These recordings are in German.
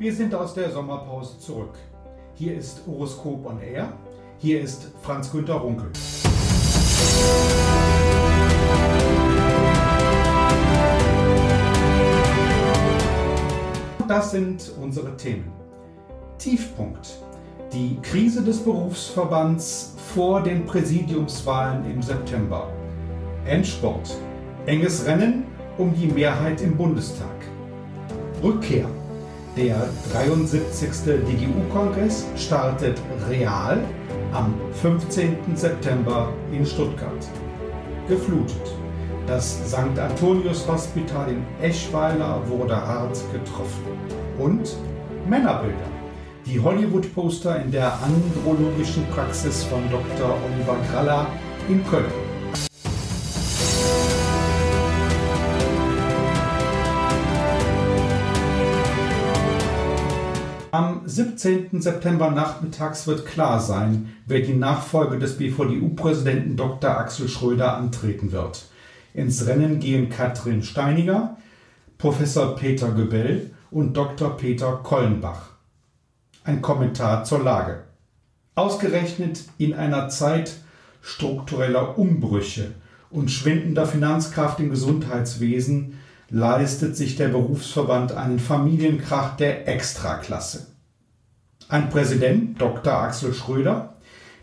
Wir sind aus der Sommerpause zurück. Hier ist Horoskop on Air. Hier ist Franz Günter Runkel. Das sind unsere Themen. Tiefpunkt. Die Krise des Berufsverbands vor den Präsidiumswahlen im September. Endsport. Enges Rennen um die Mehrheit im Bundestag. Rückkehr. Der 73. DGU-Kongress startet real am 15. September in Stuttgart. Geflutet. Das St. Antonius Hospital in Eschweiler wurde hart getroffen. Und Männerbilder. Die Hollywood-Poster in der andrologischen Praxis von Dr. Oliver Kraller in Köln. Am 17. September nachmittags wird klar sein, wer die Nachfolge des BVDU-Präsidenten Dr. Axel Schröder antreten wird. Ins Rennen gehen Katrin Steiniger, Professor Peter Göbel und Dr. Peter Kollenbach. Ein Kommentar zur Lage. Ausgerechnet in einer Zeit struktureller Umbrüche und schwindender Finanzkraft im Gesundheitswesen leistet sich der Berufsverband einen Familienkrach der Extraklasse. Ein Präsident, Dr. Axel Schröder,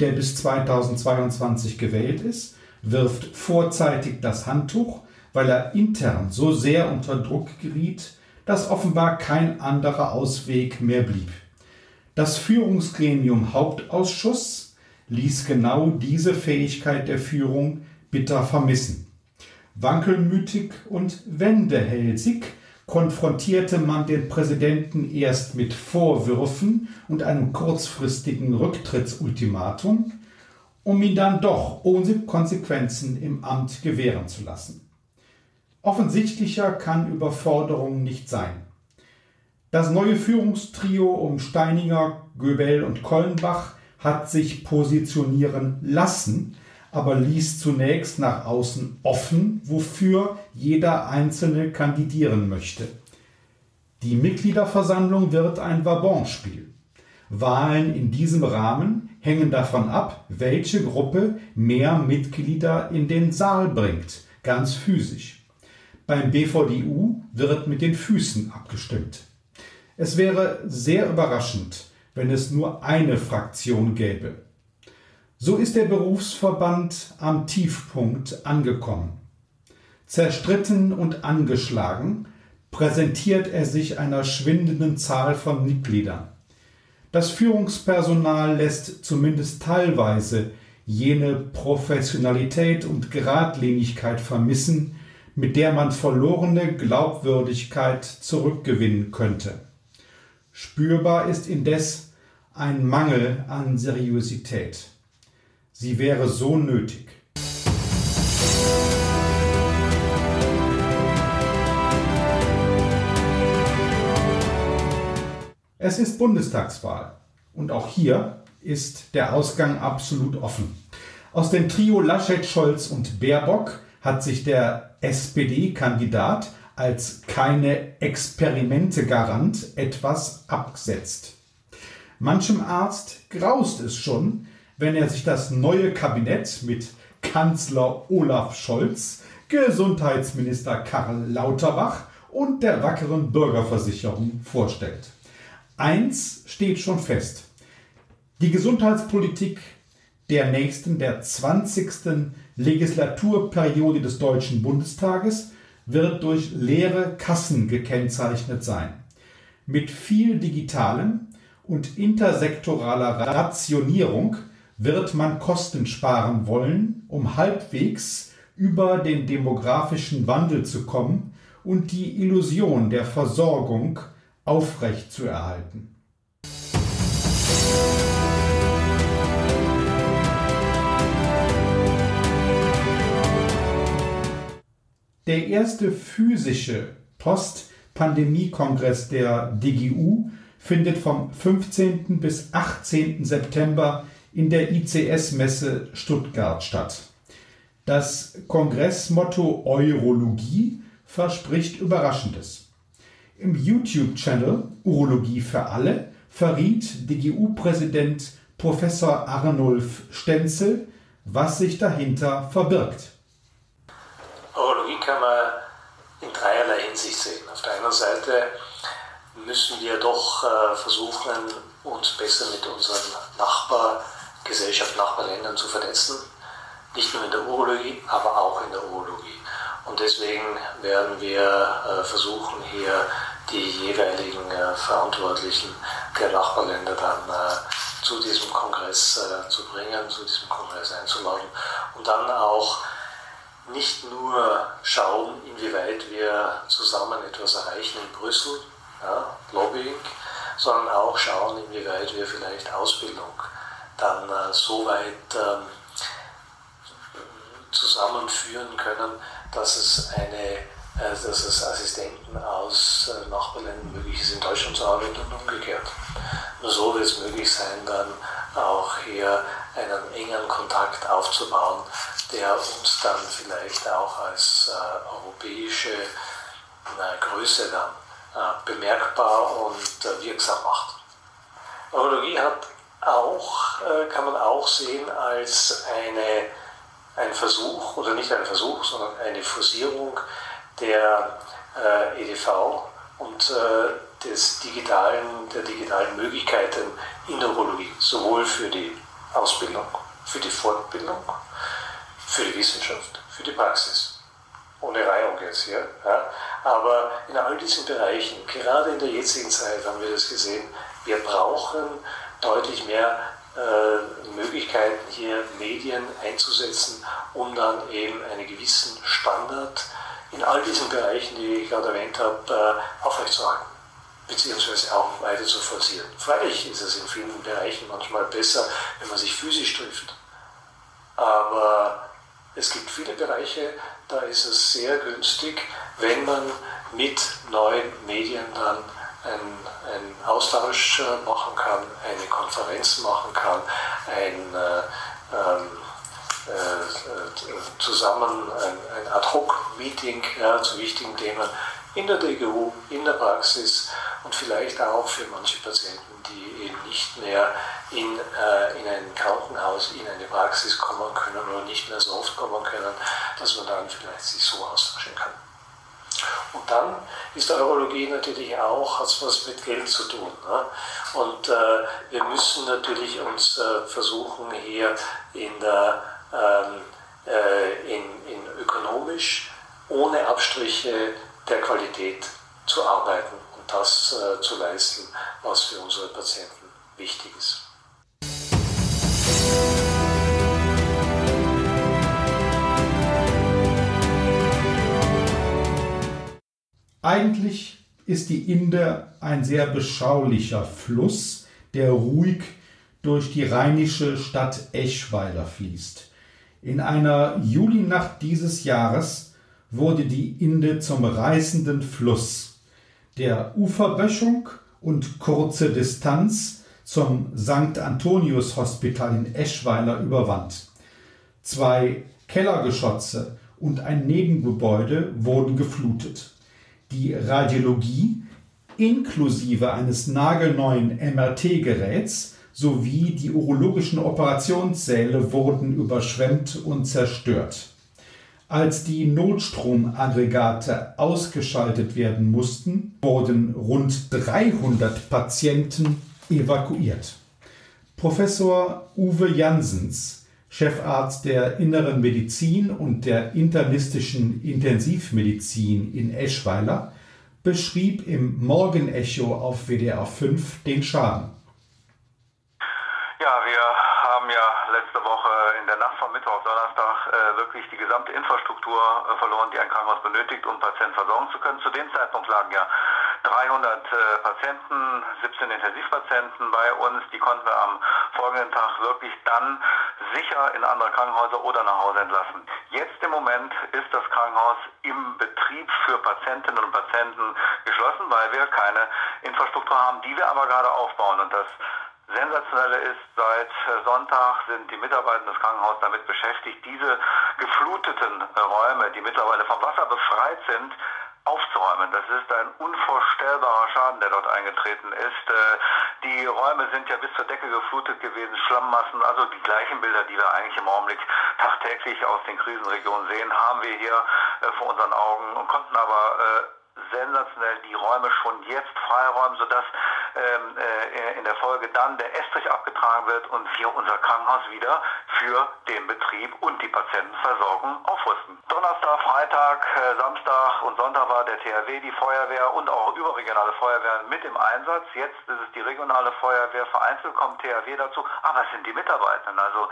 der bis 2022 gewählt ist, wirft vorzeitig das Handtuch, weil er intern so sehr unter Druck geriet, dass offenbar kein anderer Ausweg mehr blieb. Das Führungsgremium Hauptausschuss ließ genau diese Fähigkeit der Führung bitter vermissen. Wankelmütig und wendehälsig konfrontierte man den Präsidenten erst mit Vorwürfen und einem kurzfristigen Rücktrittsultimatum, um ihn dann doch ohne Konsequenzen im Amt gewähren zu lassen. Offensichtlicher kann Überforderung nicht sein. Das neue Führungstrio um Steininger, Göbel und Kollenbach hat sich positionieren lassen, aber ließ zunächst nach außen offen, wofür jeder Einzelne kandidieren möchte. Die Mitgliederversammlung wird ein Wabonspiel. Wahlen in diesem Rahmen hängen davon ab, welche Gruppe mehr Mitglieder in den Saal bringt, ganz physisch. Beim BVDU wird mit den Füßen abgestimmt. Es wäre sehr überraschend, wenn es nur eine Fraktion gäbe. So ist der Berufsverband am Tiefpunkt angekommen. Zerstritten und angeschlagen präsentiert er sich einer schwindenden Zahl von Mitgliedern. Das Führungspersonal lässt zumindest teilweise jene Professionalität und Geradlinigkeit vermissen, mit der man verlorene Glaubwürdigkeit zurückgewinnen könnte. Spürbar ist indes ein Mangel an Seriosität. Sie wäre so nötig. Es ist Bundestagswahl und auch hier ist der Ausgang absolut offen. Aus dem Trio Laschet, Scholz und Baerbock hat sich der SPD-Kandidat als keine Experimente-Garant etwas abgesetzt. Manchem Arzt graust es schon, wenn er sich das neue Kabinett mit Kanzler Olaf Scholz, Gesundheitsminister Karl Lauterbach und der wackeren Bürgerversicherung vorstellt. Eins steht schon fest. Die Gesundheitspolitik der nächsten, der 20. Legislaturperiode des Deutschen Bundestages wird durch leere Kassen gekennzeichnet sein. Mit viel digitalem und intersektoraler Rationierung wird man Kosten sparen wollen, um halbwegs über den demografischen Wandel zu kommen und die Illusion der Versorgung aufrechtzuerhalten. Der erste physische Post-Pandemie-Kongress der DGU findet vom 15. bis 18. September in der ICS-Messe Stuttgart statt. Das Kongressmotto Eurologie verspricht Überraschendes. Im YouTube-Channel Urologie für alle verriet DGU-Präsident Professor Arnulf Stenzel, was sich dahinter verbirgt. Urologie kann man in dreierlei Hinsicht sehen. Auf der einen Seite müssen wir doch äh, versuchen, uns besser mit unseren Nachbargesellschaften, Nachbarländern zu vernetzen. Nicht nur in der Urologie, aber auch in der Urologie. Und deswegen werden wir äh, versuchen, hier die jeweiligen äh, Verantwortlichen der Nachbarländer dann äh, zu diesem Kongress zu bringen, zu diesem Kongress einzuladen und dann auch nicht nur schauen, inwieweit wir zusammen etwas erreichen in Brüssel, ja, Lobbying, sondern auch schauen, inwieweit wir vielleicht Ausbildung dann äh, so weit äh, zusammenführen können, dass es eine äh, dass es Assistenten aus äh, Nachbarländern möglich ist, in Deutschland zu arbeiten und umgekehrt. Nur so wird es möglich sein, dann auch hier einen engen Kontakt aufzubauen, der uns dann vielleicht auch als äh, europäische äh, Größe dann äh, bemerkbar und wirksam macht. Urologie hat auch, kann man auch sehen als eine, ein Versuch, oder nicht ein Versuch, sondern eine Forcierung der äh, EDV und äh, des digitalen, der digitalen Möglichkeiten in der Urologie, sowohl für die Ausbildung, für die Fortbildung, für die Wissenschaft, für die Praxis. Ohne Reihung jetzt hier. Ja. Aber in all diesen Bereichen, gerade in der jetzigen Zeit haben wir das gesehen, wir brauchen deutlich mehr äh, Möglichkeiten, hier Medien einzusetzen, um dann eben einen gewissen Standard in all diesen Bereichen, die ich gerade erwähnt habe, äh, aufrechtzuerhalten beziehungsweise auch weiter zu forcieren. Freilich ist es in vielen Bereichen manchmal besser, wenn man sich physisch trifft. Aber es gibt viele Bereiche, da ist es sehr günstig, wenn man mit neuen Medien dann einen, einen Austausch äh, machen kann, eine Konferenz machen kann, ein äh, ähm, äh, zusammen ein, ein Ad-Hoc-Meeting ja, zu wichtigen Themen in der DGU, in der Praxis und vielleicht auch für manche Patienten, die eben nicht mehr in, äh, in ein Krankenhaus, in eine Praxis kommen können oder nicht mehr so oft kommen können, dass man dann vielleicht sich so austauschen kann. Und dann ist der Urologie natürlich auch, hat was mit Geld zu tun. Ne? Und äh, wir müssen natürlich uns äh, versuchen, hier in der ähm, äh, in, in ökonomisch ohne Abstriche der Qualität zu arbeiten und das äh, zu leisten, was für unsere Patienten wichtig ist. Eigentlich ist die Inde ein sehr beschaulicher Fluss, der ruhig durch die rheinische Stadt Eschweiler fließt. In einer Julinacht dieses Jahres wurde die Inde zum reißenden Fluss, der Uferböschung und kurze Distanz zum St. Antonius Hospital in Eschweiler überwand. Zwei Kellergeschosse und ein Nebengebäude wurden geflutet. Die Radiologie inklusive eines nagelneuen MRT-Geräts sowie die urologischen Operationssäle wurden überschwemmt und zerstört. Als die Notstromaggregate ausgeschaltet werden mussten, wurden rund 300 Patienten evakuiert. Professor Uwe Jansens, Chefarzt der Inneren Medizin und der internistischen Intensivmedizin in Eschweiler, beschrieb im Morgenecho auf WDR 5 den Schaden. wirklich die gesamte Infrastruktur äh, verloren, die ein Krankenhaus benötigt, um Patienten versorgen zu können. Zu dem Zeitpunkt lagen ja 300 äh, Patienten, 17 Intensivpatienten bei uns. Die konnten wir am folgenden Tag wirklich dann sicher in andere Krankenhäuser oder nach Hause entlassen. Jetzt im Moment ist das Krankenhaus im Betrieb für Patientinnen und Patienten geschlossen, weil wir keine Infrastruktur haben, die wir aber gerade aufbauen. Und das Sensationelle ist, seit äh, Sonntag sind die Mitarbeiter des Krankenhauses damit beschäftigt, diese gefluteten äh, Räume, die mittlerweile vom Wasser befreit sind, Geschäftsräumen. Das ist ein unvorstellbarer Schaden, der dort eingetreten ist. Äh, die Räume sind ja bis zur Decke geflutet gewesen, Schlammmassen, also die gleichen Bilder, die wir eigentlich im Augenblick tagtäglich aus den Krisenregionen sehen, haben wir hier äh, vor unseren Augen und konnten aber sensationell die Räume schon jetzt freiräumen, sodass äh, in der Folge dann der Estrich abgetragen wird und wir unser Krankenhaus wieder für den Betrieb und die Patientenversorgung aufrüsten. Donnerstag, Freitag, äh, Samstag und Sonntag war der THW, die Feuerwehr und auch überregionale Feuerwehren mit im Einsatz. Jetzt ist es die regionale Feuerwehr, vereinzelt kommt THW dazu, aber es sind die Mitarbeitenden. Also äh,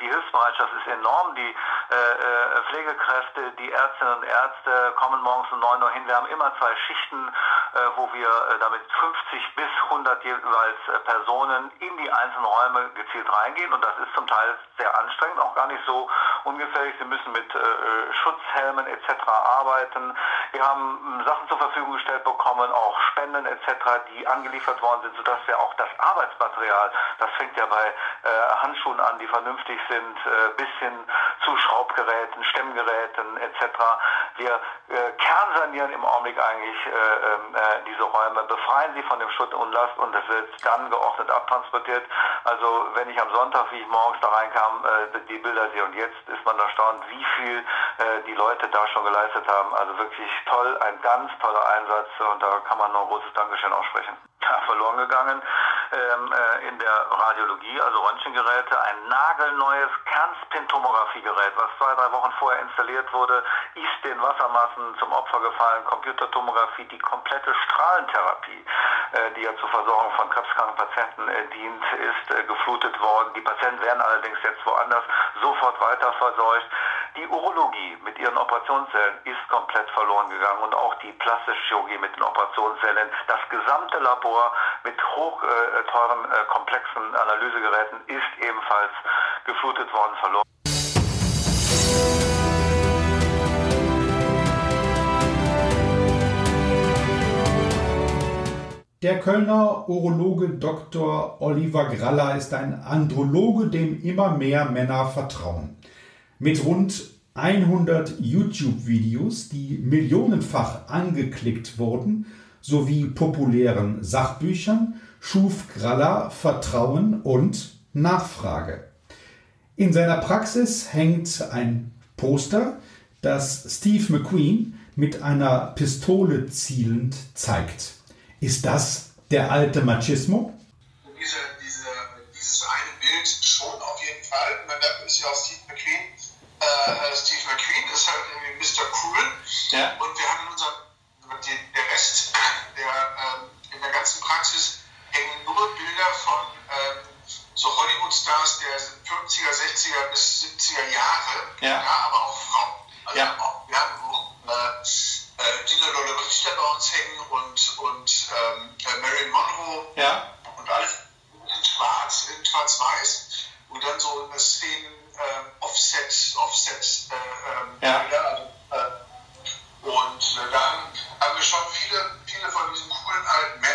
die Hilfsbereitschaft ist enorm. Die äh, äh, Pflegekräfte, die Ärztinnen und Ärzte kommen morgens um 9 Uhr hin. Wir haben immer zwei Schichten, äh, wo wir äh, damit 50 bis 100 jeweils äh, Personen in die einzelnen Räume gezielt reingehen und das ist zum Teil sehr anstrengend, auch gar nicht so ungefährlich. Sie müssen mit Schutzhelmen etc. arbeiten. Wir haben ähm, Sachen zur Verfügung gestellt bekommen, auch Spenden etc., die angeliefert worden sind, sodass wir auch das Arbeitsmaterial, das fängt ja bei Handschuhen an, die vernünftig sind, bis hin zu Schraubgeräten, Stemmgeräten etc. Wir kernsanieren im Augenblick eigentlich ähm, diese Räume, befreien sie von dem Schutt und Last und es wird dann geordnet abtransportiert. Also wenn ich am Sonntag, wie ich morgens da reinkam, äh, die Bilder sehe und jetzt ist man erstaunt, wie viel äh, die Leute da schon geleistet haben. Also wirklich toll, ein ganz toller Einsatz und da kann man nur ein großes Dankeschön aussprechen. Ja, verloren gegangen ähm, äh, in der Radiologie, also Röntgengeräte, ein nagelneues Kernspintomografiegerät, was zwei, drei Wochen vorher installiert wurde, ist den Wassermassen zum Opfer gefallen. Computertomographie, die komplette Strahlentherapie, äh, die ja zur Versorgung von krebskranken Patienten äh, dient, ist äh, geflutet worden. Die Patienten werden allerdings jetzt woanders sofort weiter versorgt. Die Urologie mit ihren Operationssälen ist komplett verloren gegangen und auch die plastische Chirurgie mit den Operationssälen. Das gesamte Labor mit hochteuren, äh, komplexen Analysegeräten ist ebenfalls geflutet worden, verloren. Der Kölner Urologe Dr. Oliver Graller ist ein Androloge, dem immer mehr Männer vertrauen. Mit rund 100 YouTube-Videos, die millionenfach angeklickt wurden, sowie populären Sachbüchern, schuf Graller Vertrauen und Nachfrage. In seiner Praxis hängt ein Poster, das Steve McQueen mit einer Pistole zielend zeigt. Ist das der alte Machismo? Diese, diese, dieses eine Bild schon auf jeden Fall. Man ist ja auch Steve McQueen äh, Steve McQueen ist halt irgendwie Mr. Cool. Ja. Und wir haben in unserem, der Rest von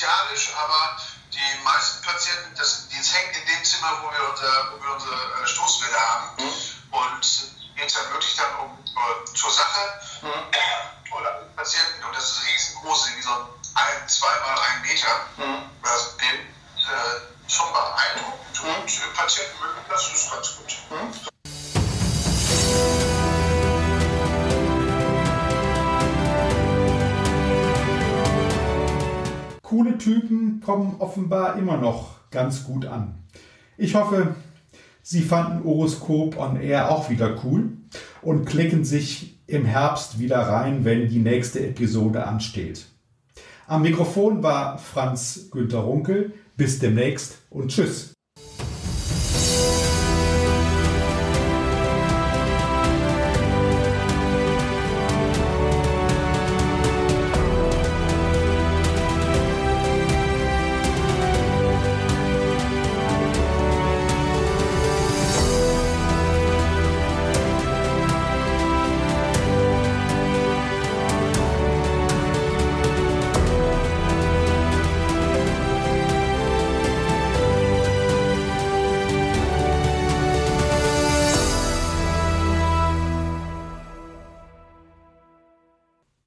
initialisch, aber die meisten Patienten, das, das hängt in dem Zimmer, wo wir, unser, wo wir unsere äh, Stoßwelle haben. Mhm. Und geht es dann wirklich dann um äh, zur Sache. Mhm. Oder Patienten, und das ist riesengroß, wie so ein, zweimal ein Meter. Mhm. Das Bild, äh, schon beeindruckend. Und Patienten mögen das, ist ganz gut. Hm? Coole Typen kommen offenbar immer noch ganz gut an. Ich hoffe, Sie fanden Horoskop on Air auch wieder cool und klicken sich im Herbst wieder rein, wenn die nächste Episode ansteht. Am Mikrofon war Franz Günter Runkel. Bis demnächst und tschüss.